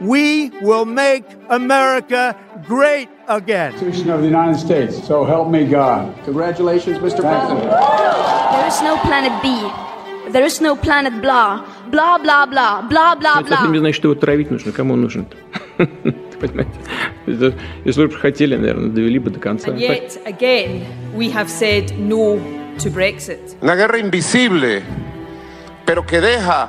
We will make America great again. Constitution of the United States. So help me God. Congratulations, Mr. President. There is no planet B. There is no planet blah. Blah, blah, blah. Blah, blah, Это совсем не blah. значит, что его травить нужно. Кому он нужен Понимаете? Это, Если бы хотели, наверное, довели бы до конца. And yet, again, we have said no to Brexit. Una guerra invisible, pero que deja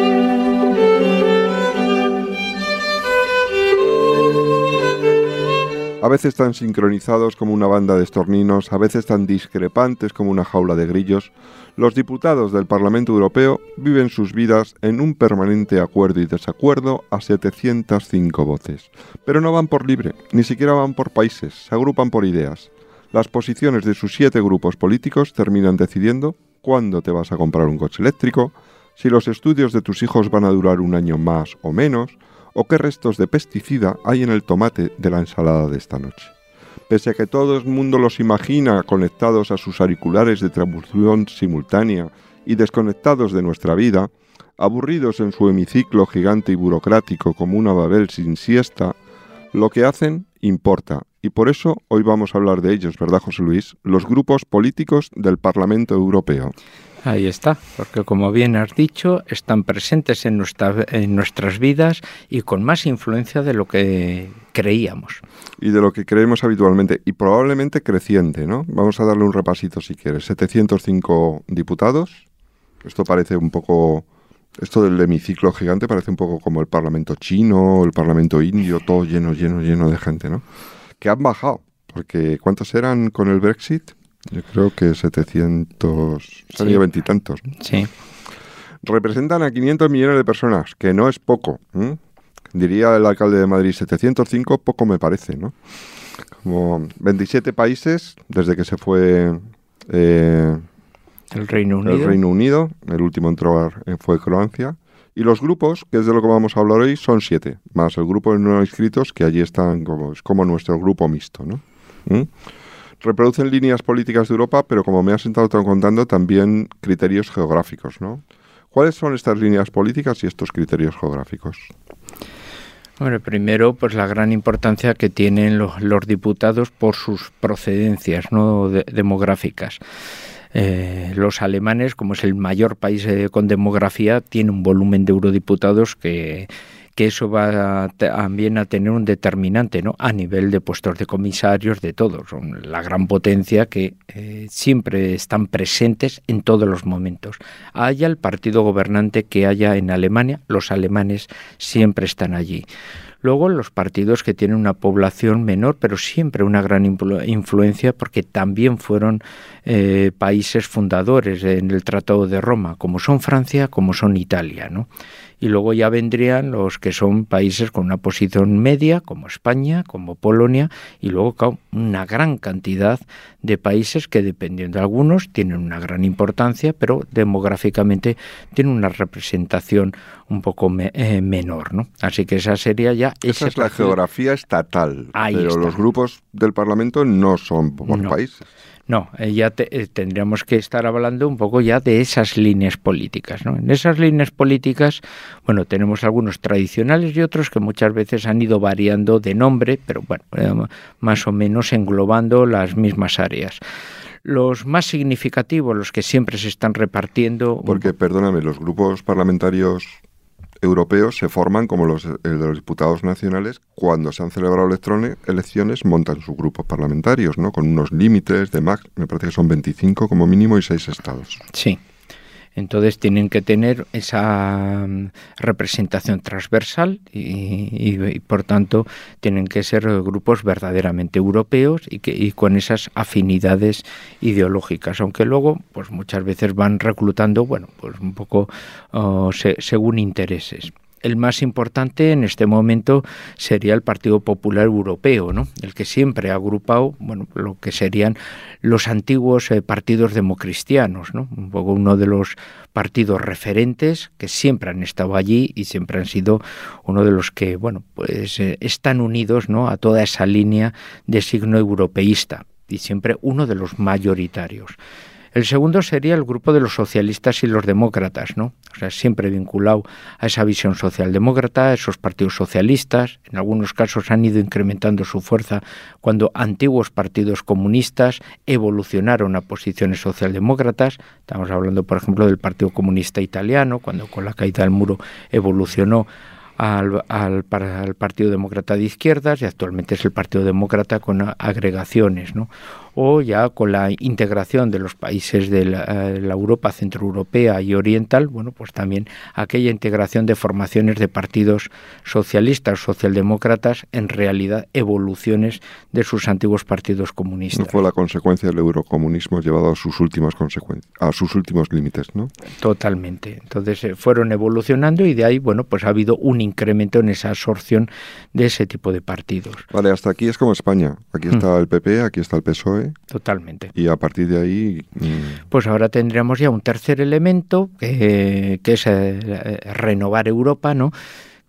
A veces tan sincronizados como una banda de estorninos, a veces tan discrepantes como una jaula de grillos, los diputados del Parlamento Europeo viven sus vidas en un permanente acuerdo y desacuerdo a 705 voces. Pero no van por libre, ni siquiera van por países, se agrupan por ideas. Las posiciones de sus siete grupos políticos terminan decidiendo cuándo te vas a comprar un coche eléctrico, si los estudios de tus hijos van a durar un año más o menos, o qué restos de pesticida hay en el tomate de la ensalada de esta noche. Pese a que todo el mundo los imagina conectados a sus auriculares de traducción simultánea y desconectados de nuestra vida, aburridos en su hemiciclo gigante y burocrático como una Babel sin siesta, lo que hacen importa. Y por eso hoy vamos a hablar de ellos, ¿verdad, José Luis? Los grupos políticos del Parlamento Europeo. Ahí está, porque como bien has dicho, están presentes en, nuestra- en nuestras vidas y con más influencia de lo que creíamos. y de lo que creemos habitualmente y probablemente creciente, ¿no? Vamos a darle un repasito si quieres. 705 diputados. Esto parece un poco esto del hemiciclo gigante parece un poco como el Parlamento chino, el Parlamento indio, todo lleno, lleno, lleno de gente, ¿no? Que han bajado, porque ¿cuántos eran con el Brexit? Yo creo que 700, se han Sí. veintitantos. Sí. Representan a 500 millones de personas, que no es poco. ¿m? Diría el alcalde de Madrid, 705 poco me parece, ¿no? Como 27 países desde que se fue eh, El Reino Unido. el Reino Unido, el último en entrar eh, fue Croacia. Y los grupos, que es de lo que vamos a hablar hoy, son siete, más el grupo de no inscritos, que allí están como, es como nuestro grupo mixto, ¿no? ¿Mm? Reproducen líneas políticas de Europa, pero como me has estado contando, también criterios geográficos, ¿no? ¿Cuáles son estas líneas políticas y estos criterios geográficos? Hombre, primero, pues la gran importancia que tienen los, diputados por sus procedencias no de- demográficas. Eh, los alemanes, como es el mayor país eh, con demografía, tiene un volumen de eurodiputados que, que eso va también a tener un determinante ¿no? a nivel de puestos de comisarios, de todo. Son la gran potencia que eh, siempre están presentes en todos los momentos. Haya el partido gobernante que haya en Alemania, los alemanes siempre están allí. Luego los partidos que tienen una población menor, pero siempre una gran influ- influencia porque también fueron eh, países fundadores en el Tratado de Roma, como son Francia, como son Italia, ¿no? Y luego ya vendrían los que son países con una posición media, como España, como Polonia, y luego una gran cantidad de países que dependiendo de algunos tienen una gran importancia, pero demográficamente tienen una representación un poco me- eh, menor, ¿no? Así que esa sería ya Esa es la geografía estatal, Ahí pero está. los grupos del Parlamento no son por No. países. No, eh, ya te- eh, tendríamos que estar hablando un poco ya de esas líneas políticas. ¿no? En esas líneas políticas, bueno, tenemos algunos tradicionales y otros que muchas veces han ido variando de nombre, pero bueno, eh, más o menos englobando las mismas áreas. Los más significativos, los que siempre se están repartiendo. Porque, perdóname, los grupos parlamentarios europeos se forman como los, el de los diputados nacionales cuando se han celebrado elecciones montan sus grupos parlamentarios, ¿no? Con unos límites de max, me parece que son 25 como mínimo y 6 estados. Sí. Entonces tienen que tener esa mm, representación transversal y, por tanto tienen que ser grupos verdaderamente europeos y, que, y con esas afinidades ideológicas, aunque luego pues muchas veces van reclutando, bueno, pues un poco oh, se- según intereses. El más importante en este momento sería el Partido Popular Europeo, ¿no? el que siempre ha agrupado bueno, lo que serían los antiguos eh, partidos democristianos, ¿no? un poco uno de los partidos referentes que siempre han estado allí y siempre han sido uno de los que bueno, pues, eh, están unidos ¿no? a toda esa línea de signo europeísta y siempre uno de los mayoritarios. El segundo sería el grupo de los socialistas y los demócratas, ¿no? O sea, siempre vinculado a esa visión socialdemócrata, a esos partidos socialistas. En algunos casos han ido incrementando su fuerza cuando antiguos partidos comunistas evolucionaron a posiciones socialdemócratas. Estamos hablando, por ejemplo, del Partido Comunista Italiano, cuando con la caída del muro evolucionó al, al, Partido Demócrata de Izquierdas y actualmente es el Partido Demócrata con agregaciones, ¿no? O ya con la integración de los países de la, eh, Europa centroeuropea y oriental, bueno, pues también aquella integración de formaciones de partidos socialistas, socialdemócratas, en realidad evoluciones de sus antiguos partidos comunistas. No fue la consecuencia del eurocomunismo llevado a sus últimas a sus últimos límites, ¿no? Totalmente. Entonces eh, fueron evolucionando y de ahí, bueno, pues ha habido un incremento en esa absorción de ese tipo de partidos. Vale, hasta aquí es como España. Aquí mm. está el PP, aquí está el PSOE Totalmente. Y a partir de ahí... Mm, pues ahora tendríamos ya un tercer elemento, que, es eh, renovar Europa, ¿no?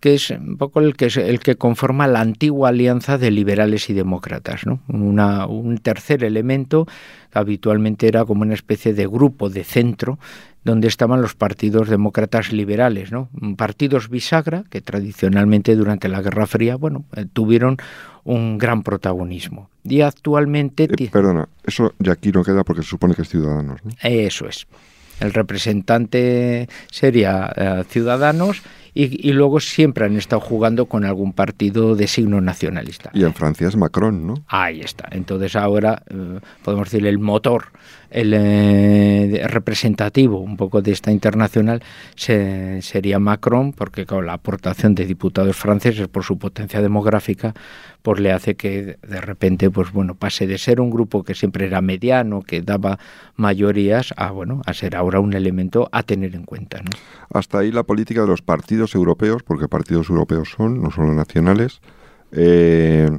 que es un poco el que, es el que conforma la antigua alianza de liberales y demócratas. ¿no? Una, un tercer elemento habitualmente era como una especie de grupo de centro donde estaban los partidos demócratas liberales, ¿no? Partidos bisagra que tradicionalmente durante la Guerra Fría, bueno, eh, tuvieron un gran protagonismo. Y actualmente... Eh, perdona, eso ya aquí no queda porque se supone que es Ciudadanos, ¿no? Eso es. El representante sería eh, Ciudadanos y, luego siempre han estado jugando con algún partido de signo nacionalista. Y en Francia es Macron, ¿no? Ahí está. Entonces ahora podemos decir el motor el eh, representativo un poco de esta internacional sería Macron, porque la aportación de diputados franceses por su potencia demográfica, pues le hace que de repente, pues bueno, pase de ser un grupo que siempre era mediano, que daba mayorías, a bueno, a ser ahora un elemento a tener en cuenta. Hasta ahí la política de los partidos europeos, porque partidos europeos son, no solo nacionales. Eh,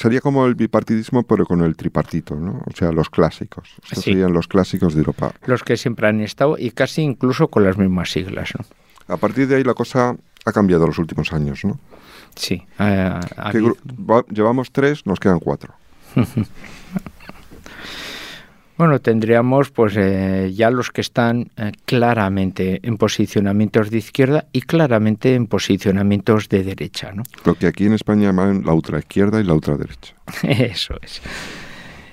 sería como el bipartidismo, pero con el tripartito, ¿no? O sea, los clásicos. Estos serían los clásicos de Europa. Los que siempre han estado y casi incluso con las mismas siglas, ¿no? A partir de ahí la cosa ha cambiado los últimos años, ¿no? Sí. llevamos tres, nos quedan cuatro. Bueno, tendríamos pues eh, ya los que están eh, claramente en posicionamientos de izquierda y claramente en posicionamientos de derecha, ¿no? Lo que aquí en España llaman la ultraizquierda y la ultraderecha. Eso es.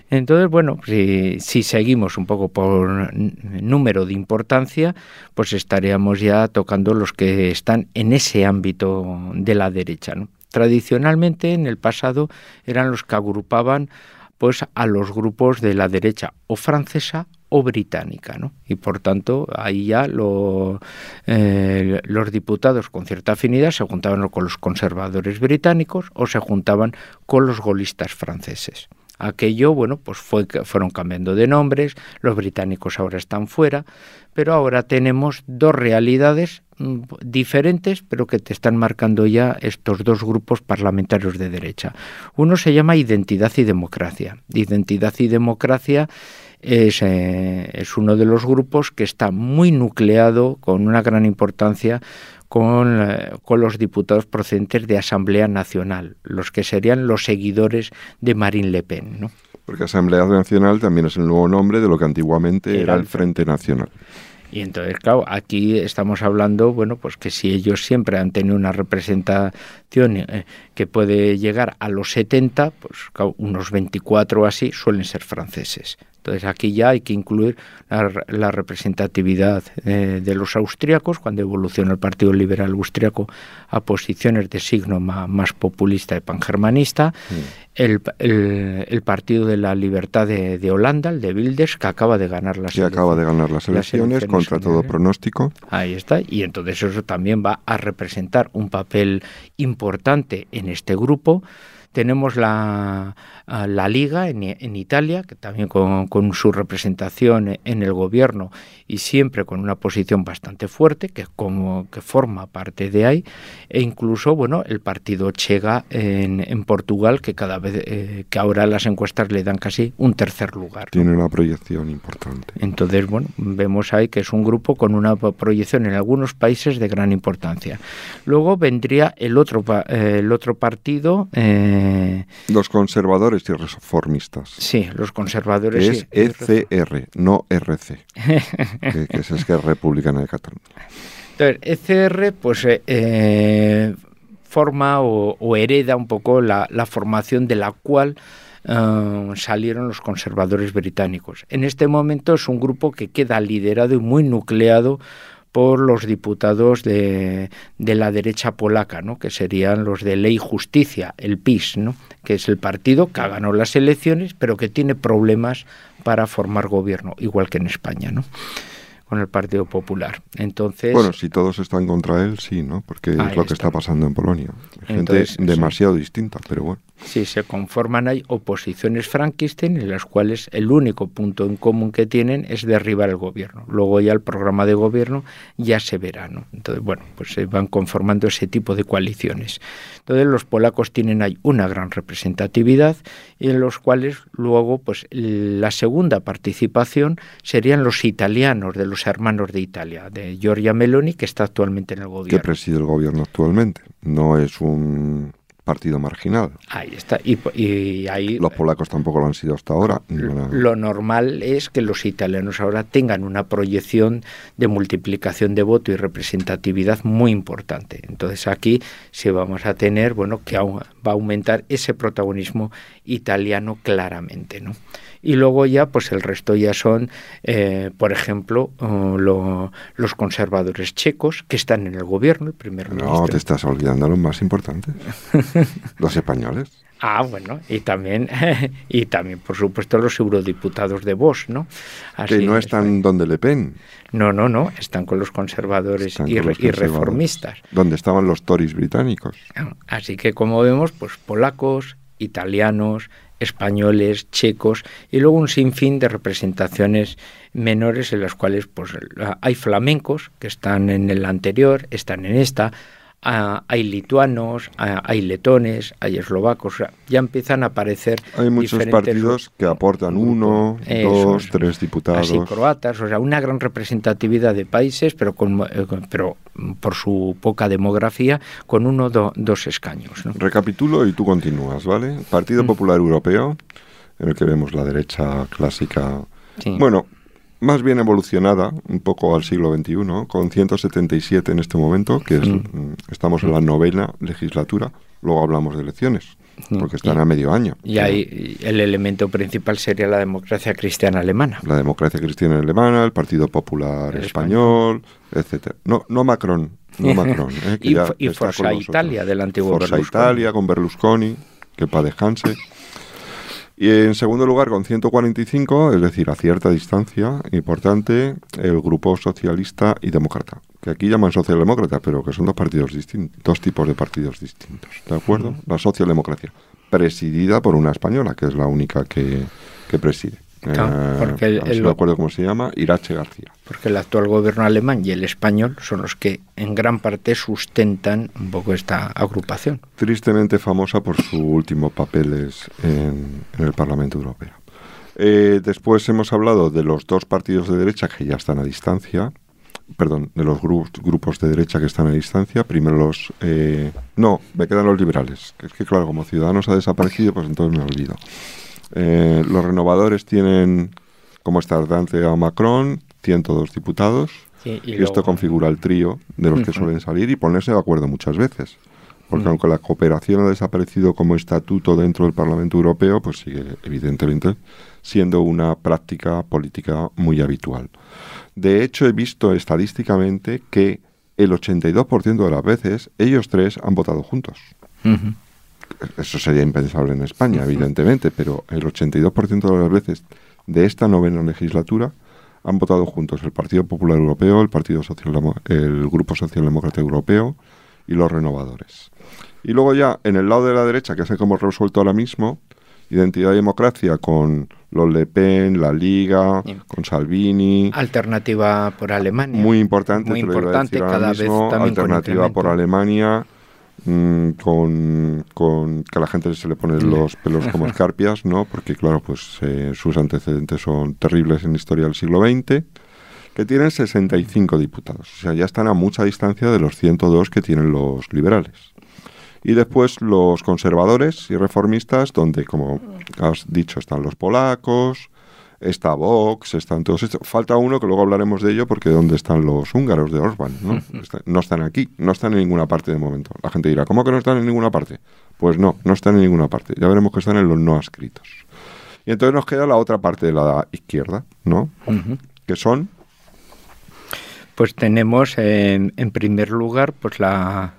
Entonces, bueno, si, si, seguimos un poco por número de importancia, pues estaríamos ya tocando los que están en ese ámbito de la derecha. ¿no? Tradicionalmente, en el pasado, eran los que agrupaban pues a los grupos de la derecha o francesa o británica, ¿no? Y por tanto, ahí ya eh, los diputados con cierta afinidad se juntaban con los conservadores británicos o se juntaban con los golistas franceses. Aquello, bueno, pues fue, fueron cambiando de nombres, los británicos ahora están fuera, pero ahora tenemos dos realidades diferentes, pero que te están marcando ya estos dos grupos parlamentarios de derecha. Uno se llama Identidad y Democracia. Identidad y Democracia es, eh, es uno de los grupos que está muy nucleado, con una gran importancia, eh, con, los diputados procedentes de Asamblea Nacional, los que serían los seguidores de Marine Le Pen. ¿no? Porque Asamblea Nacional también es el nuevo nombre de lo que antiguamente era, el Frente Nacional. Y entonces, claro, aquí estamos hablando, bueno, pues que si ellos siempre han tenido una representación eh, que puede llegar a los 70, pues unos 24 así suelen ser franceses. Entonces aquí ya hay que incluir la, representatividad eh, de los austriacos, cuando evoluciona el Partido Liberal Austriaco a posiciones de signo más, populista y pangermanista, el, Partido de la Libertad de, Holanda, el de Wilders, que acaba de ganar las, acaba de ganar las elecciones, contra todo pronóstico. Ahí está, y entonces eso también va a representar un papel importante en este grupo Tenemos la, la Liga en, en, Italia, que también con, con, su representación en el gobierno y siempre con una posición bastante fuerte, que como que forma parte de ahí, e incluso bueno el partido Chega en, en Portugal, que cada vez eh, que ahora las encuestas le dan casi un tercer lugar. Tiene una proyección importante. Entonces, bueno, vemos ahí que es un grupo con una proyección en algunos países de gran importancia. Luego vendría el otro, el otro partido. Eh, los conservadores y reformistas. Sí, los conservadores. Es ECR, no RC, que, que es Esquerra Republicana de Cataluña. Entonces, ECR, pues eh, forma o, o, hereda un poco la, la formación de la cual Uh, salieron los conservadores británicos. En este momento es un grupo que queda liderado y muy nucleado por los diputados de, de, la derecha polaca, ¿no? que serían los de Ley y Justicia, el PIS, ¿no? que es el partido que ganó las elecciones, pero que tiene problemas para formar gobierno, igual que en España. ¿no? con el Partido Popular. Entonces, bueno, si todos están contra él, sí, ¿no? Porque es lo está. que está pasando en Polonia. Gente demasiado sí. distinta, pero bueno. Sí, se conforman hay oposiciones Frankenstein en las cuales el único punto en común que tienen es derribar el gobierno. Luego ya el programa de gobierno ya se verá, ¿no? Entonces, bueno, pues se van conformando ese tipo de coaliciones. Entonces los polacos tienen ahí una gran representatividad y en los cuales luego, pues la segunda participación serían los italianos, de los hermanos de Italia, de Giorgia Meloni, que está actualmente en el gobierno. Que preside el gobierno actualmente. No es un partido marginal. Ahí está. Y, y ahí, los polacos tampoco lo han sido hasta ahora. Lo, lo normal es que los italianos ahora tengan una proyección de multiplicación de voto y representatividad muy importante. Entonces aquí sí vamos a tener, bueno, que va a aumentar ese protagonismo italiano claramente, ¿no? y luego ya pues el resto ya son eh, por ejemplo uh, lo, los conservadores checos que están en el gobierno el primer ministro no te estás olvidando los más importantes los españoles Ah, bueno, y también, y también, por supuesto, los eurodiputados de Vox, ¿no? Así, que no están es, donde Le Pen. No, no, no, están con los conservadores, y, con los y, reformistas. Donde estaban los Tories británicos. Así que, como vemos, pues polacos, italianos, españoles, checos y luego un sinfín de representaciones menores en las cuales pues hay flamencos que están en el anterior, están en esta, Hay lituanos, hay letones, hay eslovacos, o sea, ya empiezan a aparecer. Hay muchos partidos que aportan uno, dos, tres diputados. Así croatas, o sea, una gran representatividad de países, pero, con, eh, pero por su poca demografía, con uno o do, dos escaños. ¿no? Recapitulo y tú continúas, ¿vale? Partido mm. Popular Europeo, en el que vemos la derecha clásica. Sí. Bueno, más bien evolucionada, un poco al siglo XXI, con 177 en este momento, que es, mm. estamos en la novena legislatura, luego hablamos de elecciones, porque están y, a medio año. Y ahí el elemento principal sería la democracia cristiana alemana. La democracia cristiana alemana, el Partido Popular el español, español, etcétera. No, no Macron, no Macron. ¿eh? y, ya, y Forza Italia del antiguo Forza Berlusconi. Italia con Berlusconi, que para dejarse. Y en segundo lugar, con 145, es decir, a cierta distancia importante, el Grupo Socialista y Demócrata, que aquí llaman socialdemócrata, pero que son dos partidos distintos, dos tipos de partidos distintos, ¿de acuerdo? La socialdemocracia, presidida por una española, que es la única que, que preside. Claro, porque eh, el, recuerdo cómo se llama, Irache García. Porque el actual gobierno alemán y el español son los que en gran parte sustentan un poco esta agrupación. Tristemente famosa por sus últimos papeles en, en, el Parlamento Europeo. Eh, después hemos hablado de los dos partidos de derecha que ya están a distancia, perdón, de los grupos, grupos de derecha que están a distancia. Primero los... Eh, no, me quedan los liberales. Que es que claro, como Ciudadanos ha desaparecido, pues entonces me olvido. Eh, los renovadores tienen como estardante a Macron, 102 diputados, sí, y, y, esto configura el trío de los que suelen salir y ponerse de acuerdo muchas veces. Porque mm. aunque la cooperación ha desaparecido como estatuto dentro del Parlamento Europeo, pues sigue evidentemente siendo una práctica política muy habitual. De hecho, he visto estadísticamente que el 82% de las veces ellos tres han votado juntos. Uh -huh eso sería impensable en España, evidentemente, pero el 82% de las veces de esta novena legislatura han votado juntos el Partido Popular Europeo, el Partido Social el Grupo Socialdemócrata Europeo y los renovadores. Y luego ya en el lado de la derecha, que que hemos resuelto ahora mismo, Identidad y Democracia con los Le Pen, la Liga, con Salvini. Alternativa por Alemania. Muy importante, Muy te lo iba a importante, ahora cada vez mismo, también Alternativa por. Alemania, mm, con, con que a la gente se le ponen los pelos como escarpias, ¿no? Porque claro, pues eh, sus antecedentes son terribles en la historia del siglo XX, que tienen 65 diputados. O sea, ya están a mucha distancia de los 102 que tienen los liberales. Y después los conservadores y reformistas, donde, como has dicho, están los polacos, está Vox, están todos estos. Falta uno que luego hablaremos de ello, porque ¿dónde están los húngaros de Orbán? ¿no? No están aquí, no están en ninguna parte de momento. La gente dirá, ¿cómo que no están en ninguna parte? Pues no, no están en ninguna parte. Ya veremos que están en los no adscritos. Y entonces nos queda la otra parte de la izquierda, ¿no? Ujú. Que son Pues tenemos en, en primer lugar pues la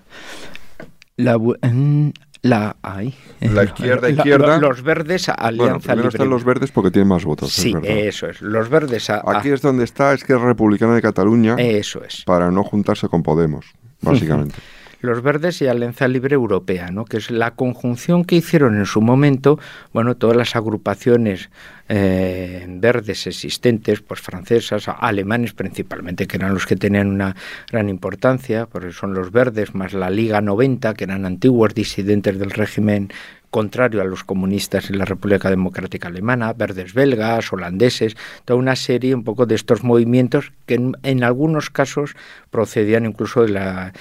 la ay, La izquierda, izquierda. los verdes Bueno, Alianza Libre. están los verdes porque tienen más votos. Sí, es eso es. Los verdes a- a- Aquí es donde está Esquerra Republicana de Cataluña. Eso es. Para no juntarse con Podemos, básicamente. Los verdes y Alianza Libre Europea, ¿no? que es la conjunción que hicieron en su momento, bueno, todas las agrupaciones eh, verdes existentes, pues francesas, alemanes principalmente, que eran los que tenían una gran importancia, porque son los verdes, más la Liga 90, que eran antiguos disidentes del régimen contrario a los comunistas en la República Democrática Alemana, verdes belgas, holandeses, toda una serie un poco de estos movimientos que en, en algunos casos procedían incluso de la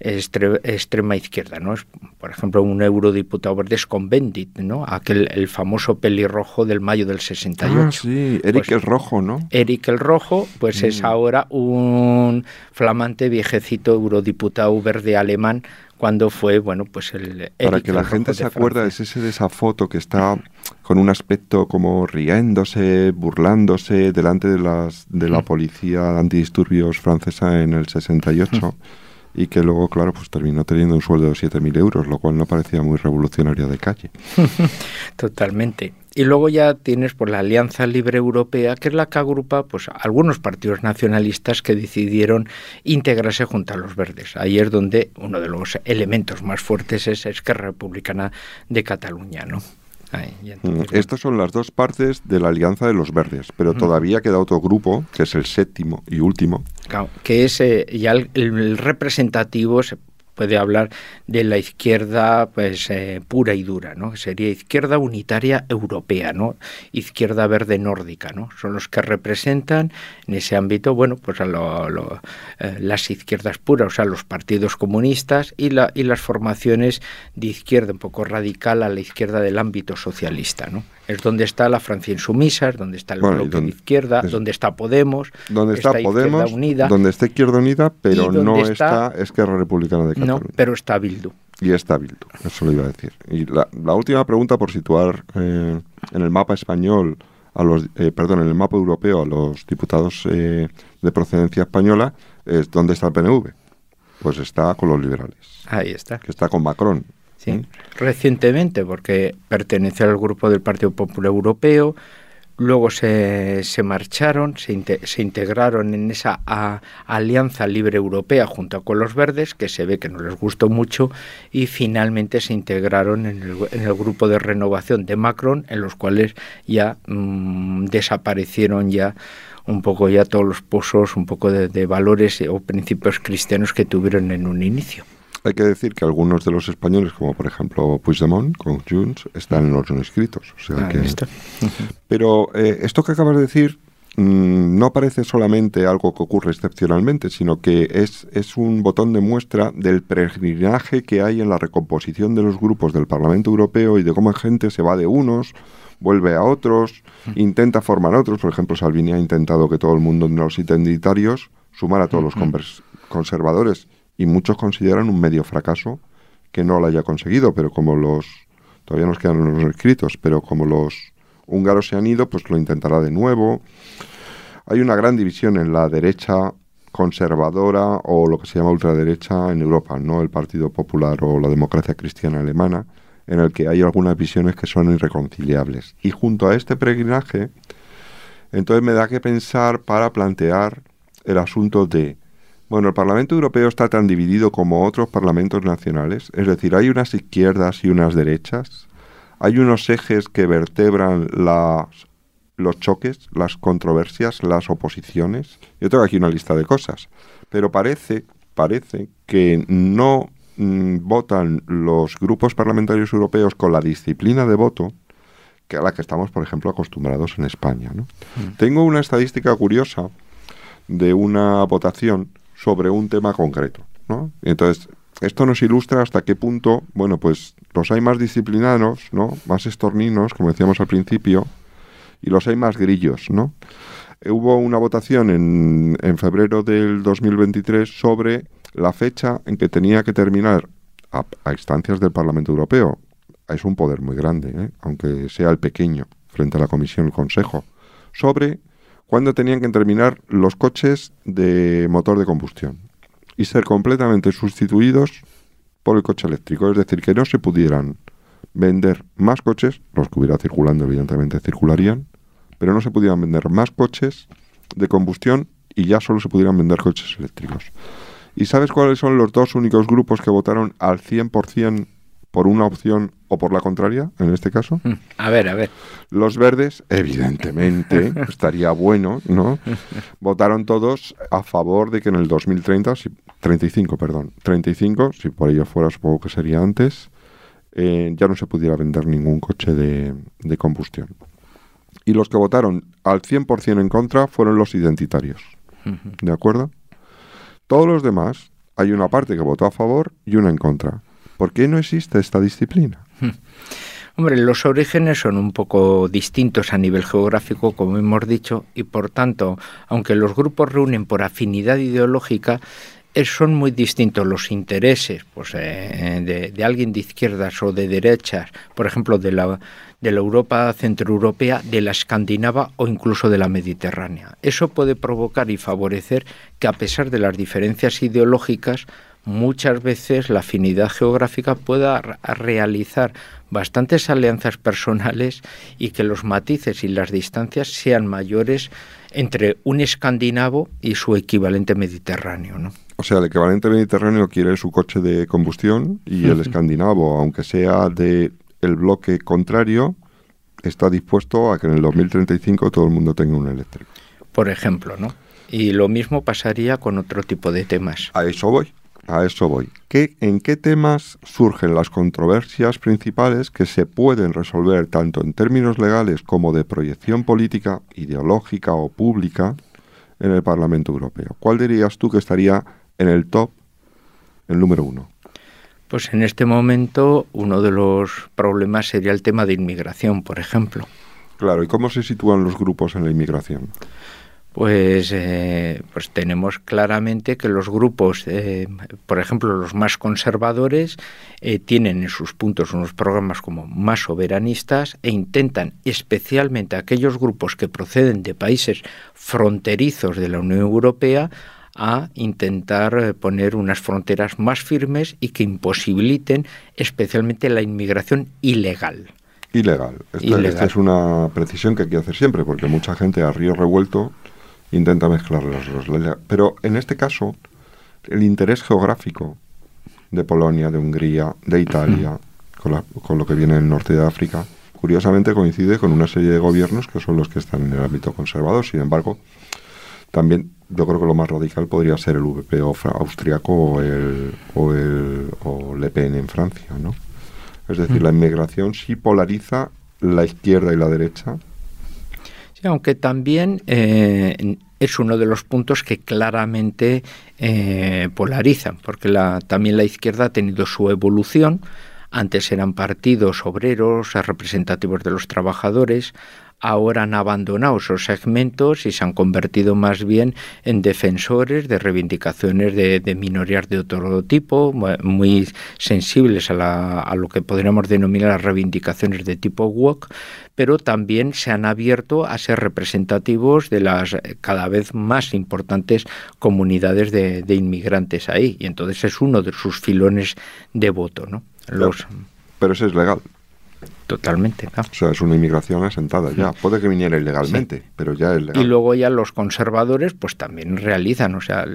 extre- extrema izquierda, ¿no? Es, por ejemplo, un eurodiputado verde es Convendit, ¿no? Aquel el famoso pelirrojo del mayo del 68. Ah, sí, Eric Pues- el Rojo, ¿no? Eric el Rojo, pues es Mm. ahora un flamante viejecito eurodiputado verde alemán cuando fue, bueno, pues el Para Eric que la gente se acuerda es ese de esa foto que está con un aspecto como riéndose, burlándose delante de las de la Mm. policía antidisturbios francesa en el 68 y que luego, claro, pues terminó teniendo un sueldo de 7.000 euros, lo cual no parecía muy revolucionario de calle. Totalmente. Y luego ya tienes por la Alianza Libre Europea, que es la que agrupa pues algunos partidos nacionalistas que decidieron integrarse junto a los verdes. Ahí es donde uno de los elementos más fuertes es Esquerra Republicana de Cataluña, ¿no? Ahí, y entonces, Mm, Estas son las dos partes de la Alianza de los Verdes, pero todavía queda otro grupo, que es el séptimo y último, Claro, que es eh, ya el, el representativo, se puede hablar de la izquierda pues eh, pura y dura, ¿no? Sería izquierda unitaria europea, ¿no? Izquierda verde nórdica, ¿no? Son los que representan en ese ámbito, bueno, pues a lo- lo, eh, las izquierdas puras, o sea, los partidos comunistas y, la, y las formaciones de izquierda un poco radical a la izquierda del ámbito socialista, ¿no? Es donde está la Francia insumisa, es donde está el Bueno, bloque donde- de izquierda, es- donde está Podemos, donde está Izquierda Podemos, Unida, donde está Izquierda Unida, pero no está- está Esquerra Republicana de Cataluña. no, pero está Bildu. Y está Bildu, eso lo iba a decir. Y la, la última pregunta por situar eh, en el mapa español, a los, eh, perdón, en el mapa europeo a los diputados eh, de procedencia española es ¿dónde está el PNV? Pues está con los liberales, Ahí está. que está con Macron. Sí. Recientemente, porque pertenece al grupo del Partido Popular Europeo, luego se, se marcharon, se, se integraron en esa Alianza Libre Europea junto con los verdes, que se ve que no les gustó mucho, y finalmente se integraron en el, en el grupo de renovación de Macron, en los cuales ya mm, desaparecieron ya un poco ya todos los pozos, un poco de valores o principios cristianos que tuvieron en un inicio. Hay que decir que algunos de los españoles, como por ejemplo Puigdemont con Junts, están en los no inscritos. O sea Ahí que... está. Pero eh, esto que acabas de decir mm, no parece solamente algo que ocurre excepcionalmente, sino que es, es un botón de muestra del peregrinaje que hay en la recomposición de los grupos del Parlamento Europeo y de cómo gente se va de unos, vuelve a otros, intenta formar otros. Por ejemplo, Salvini ha intentado que todo el mundo de los identitarios sumara a todos los convers- conservadores y muchos consideran un medio fracaso que no lo haya conseguido, pero como los todavía nos quedan unos escritos, pero como los húngaros se han ido, pues lo intentará de nuevo. Hay una gran división en la derecha conservadora o lo que se llama ultraderecha en Europa, no el Partido Popular o la democracia cristiana alemana, en el que hay algunas visiones que son irreconciliables. Y junto a este peregrinaje, entonces me da que pensar para plantear el asunto de Bueno, el Parlamento Europeo está tan dividido como otros parlamentos nacionales, es decir, hay unas izquierdas y unas derechas, hay unos ejes que vertebran las, los choques, las controversias, las oposiciones. Yo tengo aquí una lista de cosas, pero parece, parece que no mm, votan los grupos parlamentarios europeos con la disciplina de voto que a la que estamos, por ejemplo, acostumbrados en España. ¿no? Tengo una estadística curiosa de una votación sobre un tema concreto. ¿no? Entonces, esto nos ilustra hasta qué punto, bueno, pues los hay más disciplinados, ¿no? Más estorninos, como decíamos al principio, y los hay más grillos, ¿no? Eh, hubo una votación en, en febrero del 2023 sobre la fecha en que tenía que terminar, a, instancias del Parlamento Europeo, es un poder muy grande, ¿eh? aunque sea el pequeño, frente a la Comisión y el Consejo, sobre cuándo tenían que terminar los coches de motor de combustión y ser completamente sustituidos por el coche eléctrico. Es decir, que no se pudieran vender más coches, los que hubiera circulando evidentemente circularían, pero no se pudieran vender más coches de combustión y ya solo se pudieran vender coches eléctricos. ¿Y sabes cuáles son los dos únicos grupos que votaron al 100% por una opción o por la contraria, en este caso? A ver, a ver. Los verdes, evidentemente, estaría bueno, ¿no? Votaron todos a favor de que en el 2030, si, 35, perdón, 35, si por ello fuera, supongo que sería antes, eh, ya no se pudiera vender ningún coche de, de combustión. Y los que votaron al 100% en contra fueron los identitarios. ¿De acuerdo? Todos los demás, hay una parte que votó a favor y una en contra. ¿Por qué no existe esta disciplina? Hombre, los orígenes son un poco distintos a nivel geográfico, como hemos dicho, y por tanto, aunque los grupos reúnen por afinidad ideológica, son muy distintos los intereses pues, eh, de, de, alguien de izquierdas o de derechas, por ejemplo, de la, de la Europa centroeuropea, de la escandinava o incluso de la mediterránea. Eso puede provocar y favorecer que a pesar de las diferencias ideológicas, muchas veces la afinidad geográfica pueda realizar bastantes alianzas personales y que los matices y las distancias sean mayores entre un escandinavo y su equivalente mediterráneo, ¿no? O sea, el equivalente mediterráneo quiere su coche de combustión y el escandinavo, aunque sea de el bloque contrario, está dispuesto a que en el 2035 todo el mundo tenga un eléctrico. Por ejemplo, ¿no? Y lo mismo pasaría con otro tipo de temas. A eso voy. A eso voy. ¿Qué, ¿En qué temas surgen las controversias principales que se pueden resolver tanto en términos legales como de proyección política, ideológica o pública en el Parlamento Europeo? ¿Cuál dirías tú que estaría en el top, el número uno? Pues en este momento uno de los problemas sería el tema de inmigración, por ejemplo. Claro, ¿y cómo se sitúan los grupos en la inmigración? Pues, eh, pues tenemos claramente que los grupos, eh, por ejemplo, los más conservadores, eh, tienen en sus puntos unos programas como más soberanistas e intentan, especialmente aquellos grupos que proceden de países fronterizos de la Unión Europea, a intentar poner unas fronteras más firmes y que imposibiliten especialmente la inmigración ilegal. Ilegal. Esta, ilegal. esta es una precisión que hay que hacer siempre, porque mucha gente a río revuelto intenta mezclar las dos. Pero en este caso, el interés geográfico de Polonia, de Hungría, de Italia, con, la, con, lo que viene del norte de África, curiosamente coincide con una serie de gobiernos que son los que están en el ámbito conservador. Sin embargo, también yo creo que lo más radical podría ser el VP austriaco o el, o el o Le Pen en Francia, ¿no? Es decir, la inmigración sí polariza la izquierda y la derecha Sí, aunque también eh, es uno de los puntos que claramente eh, polarizan, porque la, también la izquierda ha tenido su evolución. Antes eran partidos obreros, representativos de los trabajadores, ahora han abandonado esos segmentos y se han convertido más bien en defensores de reivindicaciones de, de minorías de otro tipo, muy sensibles a, la, a, lo que podríamos denominar las reivindicaciones de tipo woke, pero también se han abierto a ser representativos de las cada vez más importantes comunidades de, de inmigrantes ahí. Y entonces es uno de sus filones de voto. ¿no? Los... Pero, pero eso es legal. Totalmente. O sea, es una inmigración asentada ya. Puede que viniera ilegalmente, pero ya es legal. Y luego ya los conservadores pues también realizan, o sea,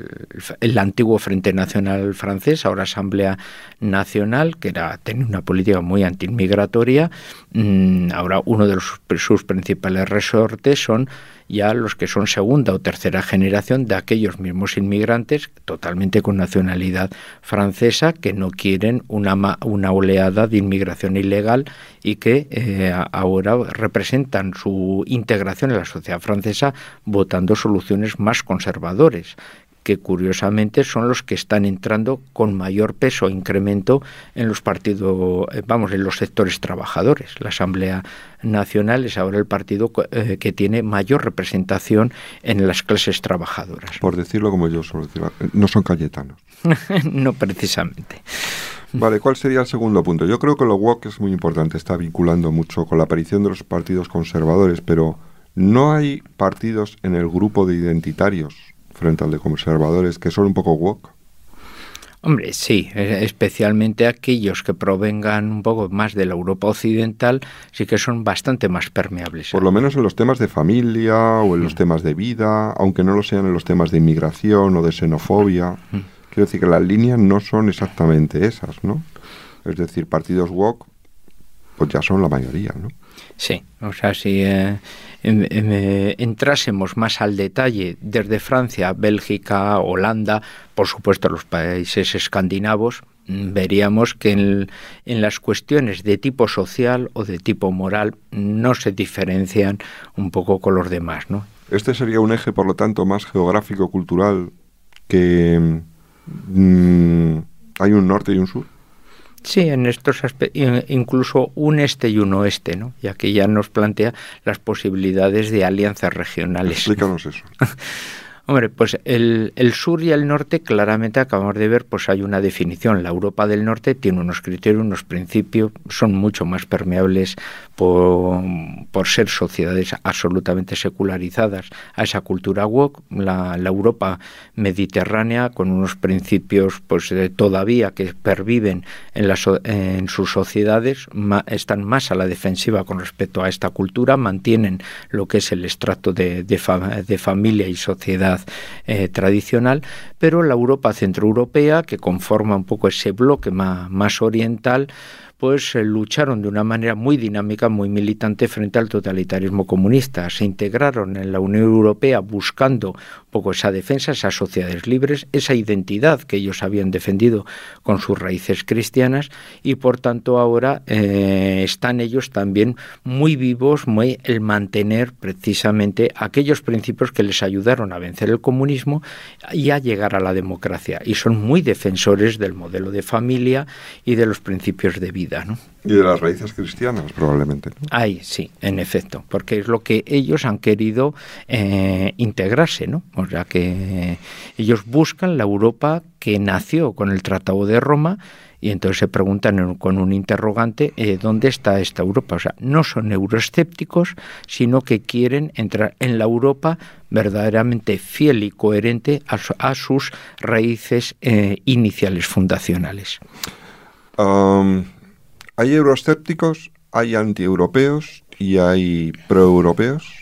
el, antiguo Frente Nacional francés, ahora Asamblea Nacional, que era tenía una política muy antiinmigratoria, mm, ahora uno de sus principales resortes son ya los que son segunda o tercera generación de aquellos mismos inmigrantes totalmente con nacionalidad francesa que no quieren una, una oleada de inmigración ilegal y que eh, ahora representan su integración en la sociedad francesa votando soluciones más conservadores que curiosamente son los que están entrando con mayor peso e incremento en los partidos, eh, vamos, en los sectores trabajadores. La Asamblea Nacional es ahora el partido eh, que tiene mayor representación en las clases trabajadoras. Por decirlo como yo suelo decir, no son cayetanos. no precisamente. Vale, ¿cuál sería el segundo punto? Yo creo que lo WOC es muy importante, está vinculando mucho con la aparición de los partidos conservadores, pero no hay partidos en el grupo de identitarios frente al de conservadores que son un poco woke? Hombre, sí, e, especialmente aquellos que provengan un poco más de la Europa occidental, sí que son bastante más permeables. Por lo menos en los temas de familia o en los mm. temas de vida, aunque no lo sean en los temas de inmigración o de xenofobia. Mm. Quiero decir que las líneas no son exactamente esas, ¿no? Es decir, partidos woke, pues ya son la mayoría, ¿no? Sí, o sea, si eh, eh, entrásemos más al detalle desde Francia, Bélgica, Holanda, por supuesto los países escandinavos, mm, veríamos que en, en, las cuestiones de tipo social o de tipo moral no se diferencian un poco con los demás, ¿no? Este sería un eje, por lo tanto, más geográfico-cultural que mm, hay un norte y un sur. Sí, en estos incluso un este y un oeste, ¿no? Y aquí ya nos plantea las posibilidades de alianzas regionales. Explícanos eso. Hombre, pues el, el, sur y el norte claramente acabamos de ver, pues hay una definición. La Europa del Norte tiene unos criterios, unos principios, son mucho más permeables por, ser sociedades absolutamente secularizadas a esa cultura woke. La, Europa mediterránea con unos principios, pues todavía que perviven en, en sus sociedades, están más a la defensiva con respecto a esta cultura, mantienen lo que es el estrato de familia y sociedad eh, tradicional, pero la Europa centroeuropea, que conforma un poco ese bloque más oriental, pues eh, lucharon de una manera muy dinámica, muy militante frente al totalitarismo comunista. Se integraron en la Unión Europea buscando poco esa defensa, esas sociedades libres, esa identidad que ellos habían defendido con sus raíces cristianas y por tanto ahora eh, están ellos también muy vivos, muy el mantener precisamente aquellos principios que les ayudaron a vencer el comunismo y a llegar a la democracia. Y son muy defensores del modelo de familia y de los principios de vida. Y de las raíces cristianas, probablemente. ¿no? Ahí, sí, en efecto, porque es lo que ellos han querido eh, integrarse, ¿no? O sea, que ellos buscan la Europa que nació con el Tratado de Roma y entonces se preguntan con un interrogante eh, dónde está esta Europa. O sea, no son euroescépticos, sino que quieren entrar en la Europa verdaderamente fiel y coherente a, sus raíces eh, iniciales fundacionales. ¿Hay euroescépticos, hay antieuropeos y hay proeuropeos?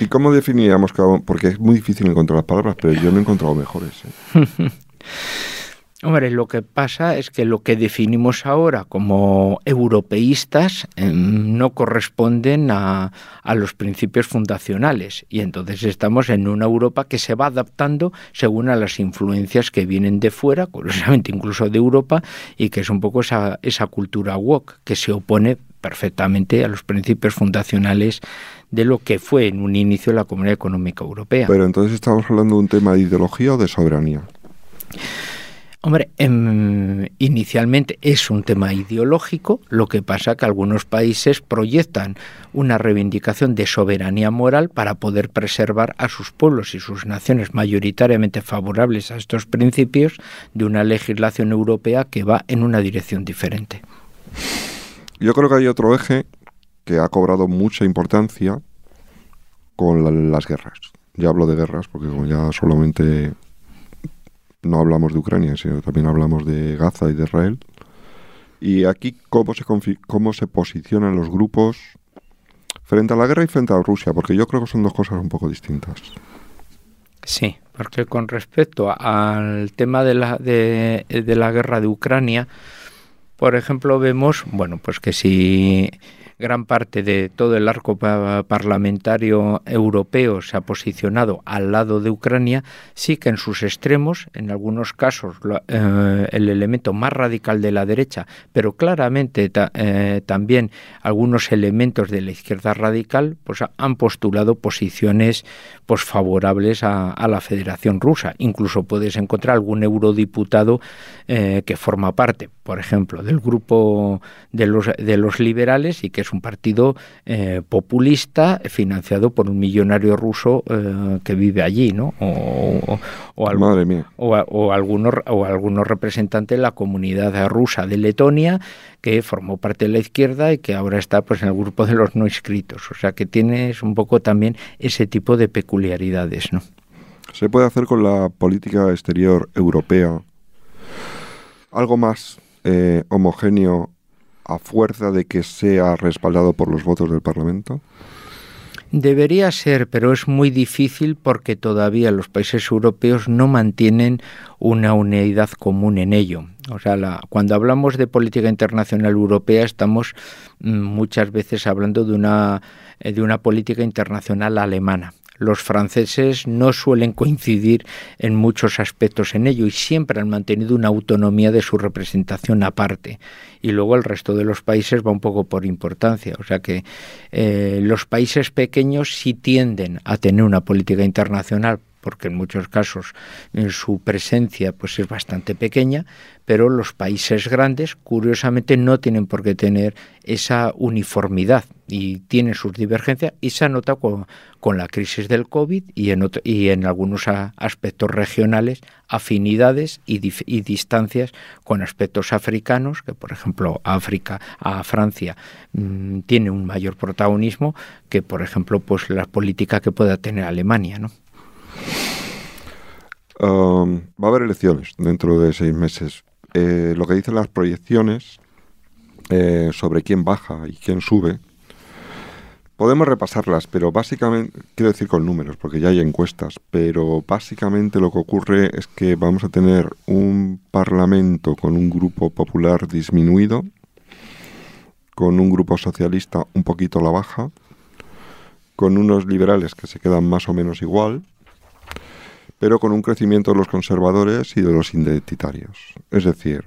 ¿Y cómo definiríamos? Porque es muy difícil encontrar las palabras, pero yo no he encontrado mejores. ¿eh? Hombre, lo que pasa es que lo que definimos ahora como europeístas em, no corresponden a, los principios fundacionales y entonces estamos en una Europa que se va adaptando según a las influencias que vienen de fuera, curiosamente incluso de Europa, y que es un poco esa, esa cultura woke que se opone perfectamente a los principios fundacionales de lo que fue en un inicio la Comunidad Económica Europea. Pero entonces estamos hablando de un tema de ideología o de soberanía. Hombre, em, inicialmente es un tema ideológico, lo que pasa que algunos países proyectan una reivindicación de soberanía moral para poder preservar a sus pueblos y sus naciones mayoritariamente favorables a estos principios de una legislación europea que va en una dirección diferente. Yo creo que hay otro eje que ha cobrado mucha importancia con las guerras. Ya hablo de guerras porque como ya solamente no hablamos de Ucrania, sino también hablamos de Gaza y de Israel. Y aquí, ¿cómo se, cómo se posicionan los grupos frente a la guerra y frente a Rusia? Porque yo creo que son dos cosas un poco distintas. Sí, porque con respecto al tema de la, de la guerra de Ucrania, por ejemplo, vemos, bueno, pues que si gran parte de todo el arco parlamentario europeo se ha posicionado al lado de Ucrania, sí que en sus extremos, en algunos casos, eh, el elemento más radical de la derecha, pero claramente eh, también algunos elementos de la izquierda radical, pues han postulado posiciones pues favorables a, la Federación Rusa. Incluso puedes encontrar algún eurodiputado eh, que forma parte, por ejemplo, del grupo de los, de los liberales y que es un partido eh, populista financiado por un millonario ruso eh, que vive allí, ¿no? O, o, algunos, o algunos representantes de la comunidad rusa de Letonia que formó parte de la izquierda y que ahora está pues en el grupo de los no inscritos. O sea que tienes un poco también ese tipo de peculiaridades, ¿no? ¿Se puede hacer con la política exterior europea algo más eh, homogéneo a fuerza de que sea respaldado por los votos del Parlamento? Debería ser, pero es muy difícil porque todavía los países europeos no mantienen una unidad común en ello. O sea, cuando hablamos de política internacional europea estamos mm, muchas veces hablando de una, eh, de una política internacional alemana los franceses no suelen coincidir en muchos aspectos en ello y siempre han mantenido una autonomía de su representación aparte. Y luego el resto de los países va un poco por importancia. O sea que eh, los países pequeños sí tienden a tener una política internacional porque en muchos casos en su presencia pues es bastante pequeña, pero los países grandes curiosamente no tienen por qué tener esa uniformidad y tienen sus divergencias y se nota con, la crisis del COVID y en, algunos aspectos regionales afinidades y, y, distancias con aspectos africanos, que por ejemplo África, a Francia mm, tiene un mayor protagonismo que por ejemplo pues la política que pueda tener Alemania, ¿no? Va a haber elecciones dentro de seis meses. Eh, lo que dicen las proyecciones eh, sobre quién baja y quién sube, podemos repasarlas, pero básicamente, quiero decir con números, porque ya hay encuestas, pero básicamente lo que ocurre es que vamos a tener un parlamento con un grupo popular disminuido, con un grupo socialista un poquito a la baja, con unos liberales que se quedan más o menos igual, pero con un crecimiento de los conservadores y de los identitarios. Es decir,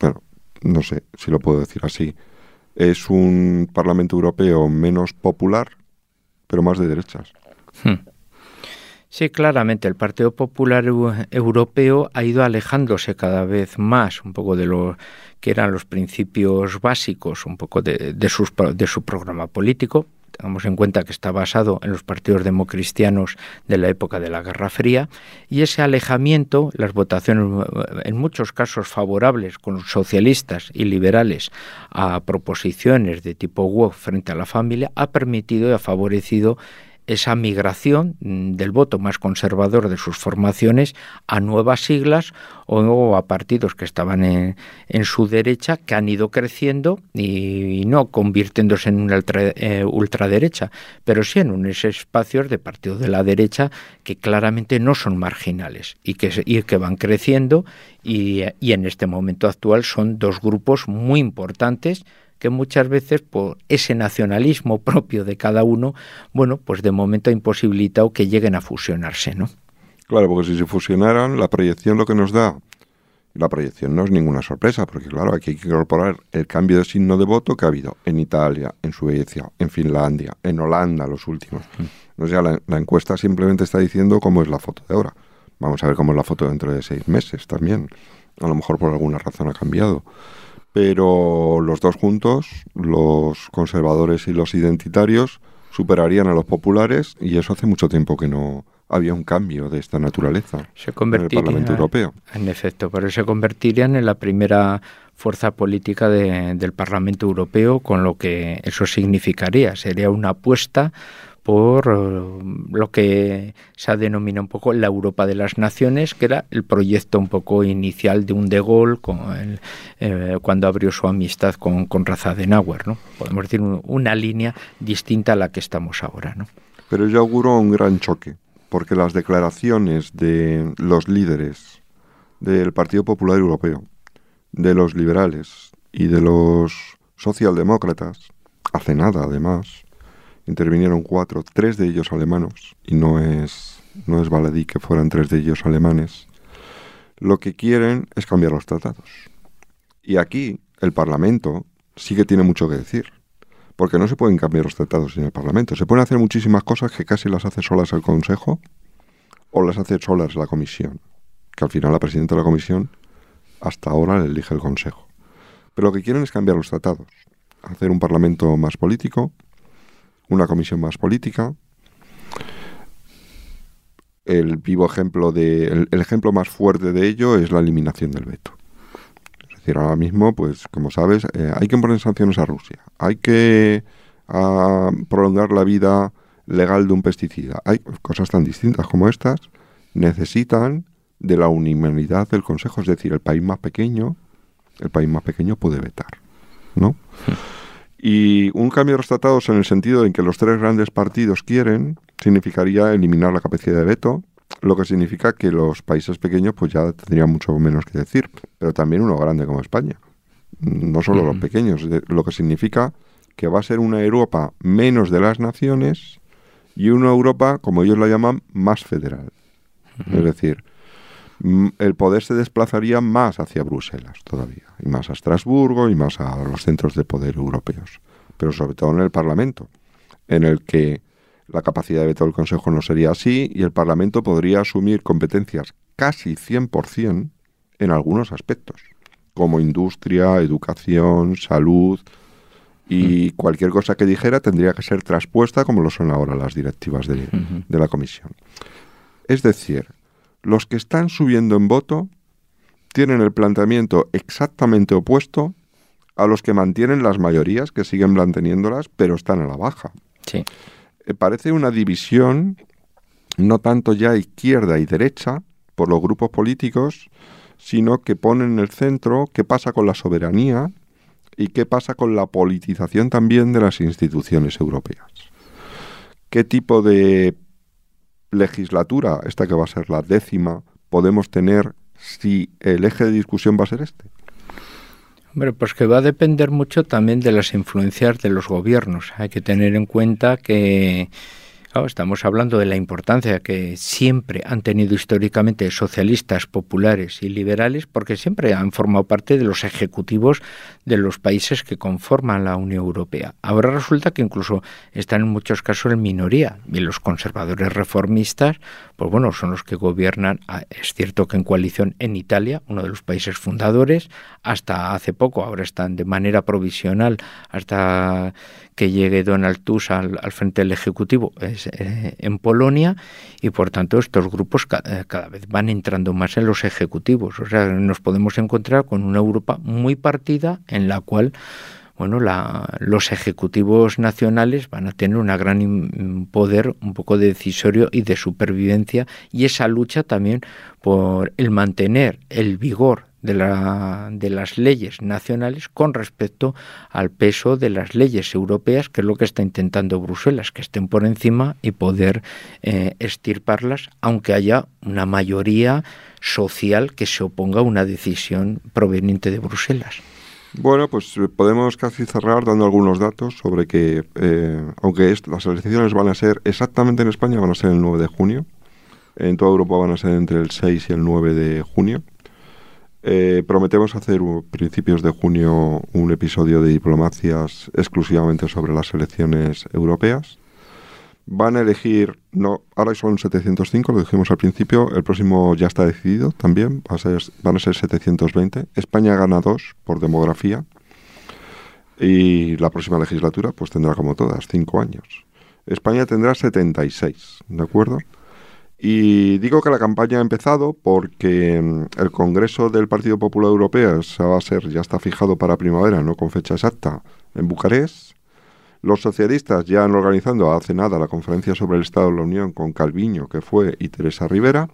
bueno, no sé si lo puedo decir así, es un Parlamento Europeo menos popular, pero más de derechas. Hmm. Sí, claramente el Partido Popular Europeo ha ido alejándose cada vez más un poco de lo que eran los principios básicos, un poco de, de su programa político, Tengamos en cuenta que está basado en los partidos democristianos de la época de la Guerra Fría y ese alejamiento, las votaciones en muchos casos favorables con los socialistas y liberales a proposiciones de tipo WOC frente a la familia, ha permitido y ha favorecido esa migración mm, del voto más conservador de sus formaciones a nuevas siglas o a partidos que estaban en, su derecha que han ido creciendo y, no convirtiéndose en una eh, ultraderecha, pero sí en unos espacios de partidos de la derecha que claramente no son marginales y que, y que van creciendo y, y en este momento actual son dos grupos muy importantes que muchas veces por ese nacionalismo propio de cada uno, bueno, pues de momento ha imposibilitado que lleguen a fusionarse, ¿no? Claro, porque si se fusionaran, la proyección lo que nos da, la proyección no es ninguna sorpresa, porque claro, aquí hay que incorporar el cambio de signo de voto que ha habido en Italia, en Suecia, en Finlandia, en Holanda, los últimos. Mm. O sea, la, la encuesta simplemente está diciendo cómo es la foto de ahora. Vamos a ver cómo es la foto dentro de seis meses también. A lo mejor por alguna razón ha cambiado pero los dos juntos, los conservadores y los identitarios, superarían a los populares y eso hace mucho tiempo que no había un cambio de esta naturaleza se en el Parlamento Europeo. En efecto, pero se convertirían en la primera fuerza política del Parlamento Europeo, con lo que eso significaría. Sería una apuesta por eh, lo que se ha denominado un poco la Europa de las Naciones, que era el proyecto un poco inicial de un De Gaulle eh, cuando abrió su amistad con, con Razadenauer, ¿no? Podemos decir una línea distinta a la que estamos ahora, ¿no? Pero yo auguro un gran choque, porque las declaraciones de los líderes del Partido Popular Europeo, de los liberales y de los socialdemócratas, hace nada además, intervinieron cuatro, tres de ellos alemanos, y no es, no es baladí que fueran tres de ellos alemanes, lo que quieren es cambiar los tratados. Y aquí el Parlamento sí que tiene mucho que decir, porque no se pueden cambiar los tratados en el Parlamento. Se pueden hacer muchísimas cosas que casi las hace solas el Consejo o las hace solas la Comisión, que al final la presidenta de la Comisión hasta ahora le elige el Consejo. Pero lo que quieren es cambiar los tratados, hacer un Parlamento más político, una comisión más política. El vivo ejemplo de, el, ejemplo más fuerte de ello es la eliminación del veto. Es decir, ahora mismo, pues como sabes, eh, hay que poner sanciones a Rusia, hay que ah, prolongar la vida legal de un pesticida. Hay cosas tan distintas como estas necesitan de la unanimidad del Consejo, es decir, el país más pequeño, el país más pequeño puede vetar, ¿no? Y un cambio de los tratados en el sentido en que los tres grandes partidos quieren significaría eliminar la capacidad de veto, lo que significa que los países pequeños pues ya tendrían mucho menos que decir, pero también uno grande como España. No solo los pequeños, lo que significa que va a ser una Europa menos de las naciones y una Europa, como ellos la llaman, más federal. Es decir, el poder se desplazaría más hacia Bruselas todavía, y más a Estrasburgo y más a los centros de poder europeos, pero sobre todo en el Parlamento, en el que la capacidad de veto del Consejo no sería así y el Parlamento podría asumir competencias casi 100% en algunos aspectos, como industria, educación, salud, y mm. cualquier cosa que dijera tendría que ser traspuesta como lo son ahora las directivas de, de la Comisión. Es decir, los que están subiendo en voto tienen el planteamiento exactamente opuesto a los que mantienen las mayorías, que siguen manteniéndolas, pero están a la baja. Sí. Eh, parece una división no tanto ya izquierda y derecha por los grupos políticos, sino que ponen en el centro qué pasa con la soberanía y qué pasa con la politización también de las instituciones europeas. ¿Qué tipo de legislatura, esta que va a ser la décima, podemos tener si el eje de discusión va a ser este? Hombre, pues que va a depender mucho también de las influencias de los gobiernos. Hay que tener en cuenta que estamos hablando de la importancia que siempre han tenido históricamente socialistas, populares y liberales, porque siempre han formado parte de los ejecutivos de los países que conforman la Unión Europea. Ahora resulta que incluso están en muchos casos en minoría y los conservadores reformistas, pues bueno, son los que gobiernan, ah, es cierto que en coalición en Italia, uno de los países fundadores, hasta hace poco, ahora están de manera provisional hasta que llegue Donald Tusk al, frente del Ejecutivo eh, en Polonia y por tanto estos grupos eh, cada vez van entrando más en los ejecutivos. O sea, nos podemos encontrar con una Europa muy partida en la cual bueno, los ejecutivos nacionales van a tener un gran poder un poco decisorio y de supervivencia y esa lucha también por el mantener el vigor de, la, de las leyes nacionales con respecto al peso de las leyes europeas, que es lo que está intentando Bruselas, que estén por encima y poder eh, estirparlas, aunque haya una mayoría social que se oponga a una decisión proveniente de Bruselas. Bueno, pues eh, podemos casi cerrar dando algunos datos sobre que, eh, aunque las elecciones van a ser exactamente en España, van a ser el 9 de junio, en toda Europa van a ser entre el 6 y el 9 de junio. Eh, prometemos hacer principios de junio un episodio de diplomacias exclusivamente sobre las elecciones europeas. Van a elegir, no, ahora son 705, lo dijimos al principio, el próximo ya está decidido también, va a ser, van a ser 720. España gana dos por demografía y la próxima legislatura pues tendrá como todas, cinco años. España tendrá 76, ¿de acuerdo? Y digo que la campaña ha empezado porque mm, el Congreso del Partido Popular Europeo va a ser, ya está fijado para primavera, no con fecha exacta, en Bucarest. Los socialistas ya han organizado hace nada la conferencia sobre el Estado de la Unión con Calviño, que fue, y Teresa Rivera.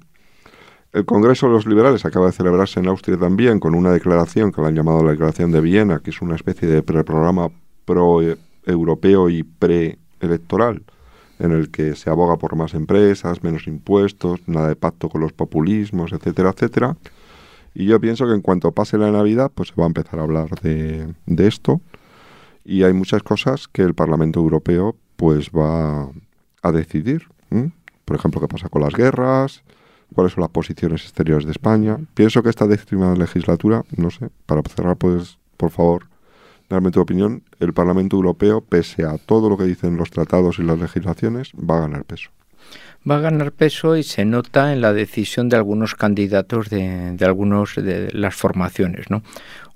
El Congreso de los Liberales acaba de celebrarse en Austria también con una declaración que la han llamado la Declaración de Viena, que es una especie de preprograma pro-europeo y pre-electoral, en el que se aboga por más empresas, menos impuestos, nada de pacto con los populismos, etcétera, etcétera. Y yo pienso que en cuanto pase la Navidad, pues se va a empezar a hablar de, esto. Y hay muchas cosas que el Parlamento Europeo pues va a decidir. Por ejemplo, qué pasa con las guerras, cuáles son las posiciones exteriores de España. Pienso que esta décima legislatura, no sé, para cerrar, pues, por favor, darme tu opinión, el Parlamento Europeo, pese a todo lo que dicen los tratados y las legislaciones, va a ganar peso. Va a ganar peso y se nota en la decisión de algunos candidatos de, de algunos de las formaciones. ¿no?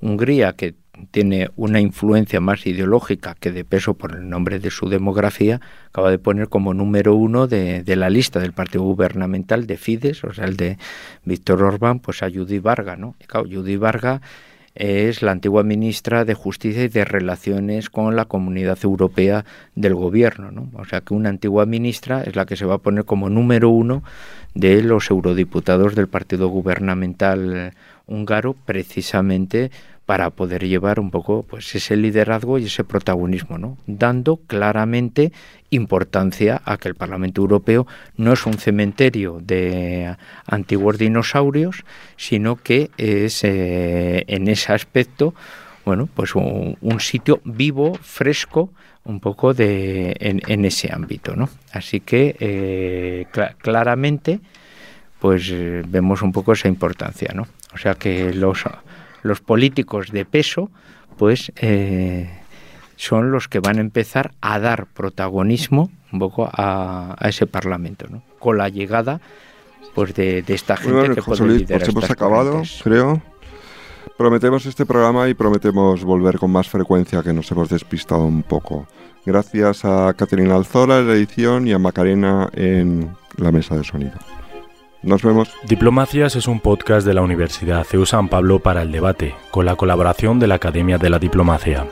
Hungría, que tiene una influencia más ideológica que de peso por el nombre de su demografía, acaba de poner como número uno de, de la lista del partido gubernamental de Fidesz, o sea, el de Víctor Orbán, pues a Judy Varga, ¿no? Y claro, Judy Varga es la antigua ministra de Justicia y de Relaciones con la Comunidad Europea del Gobierno. ¿no? O sea que una antigua ministra es la que se va a poner como número uno de los eurodiputados del partido gubernamental húngaro, precisamente para poder llevar un poco pues ese liderazgo y ese protagonismo, ¿no? dando claramente importancia a que el Parlamento Europeo no es un cementerio de antiguos dinosaurios, sino que es eh, en ese aspecto bueno, pues un, sitio vivo, fresco, un poco de en, ese ámbito, ¿no? Así que eh, claramente, pues vemos un poco esa importancia, ¿no? O sea que los los políticos de peso, pues eh, son los que van a empezar a dar protagonismo un poco a, ese Parlamento, ¿no? con la llegada pues de, esta gente que José Luis, pues hemos acabado, creo. Prometemos este programa y prometemos volver con más frecuencia, que nos hemos despistado un poco. Gracias a Caterina Alzola en la edición y a Macarena en la mesa de sonido. Nos vemos. Diplomacias es un podcast de la Universidad CEU San Pablo para el debate, con la colaboración de la Academia de la Diplomacia.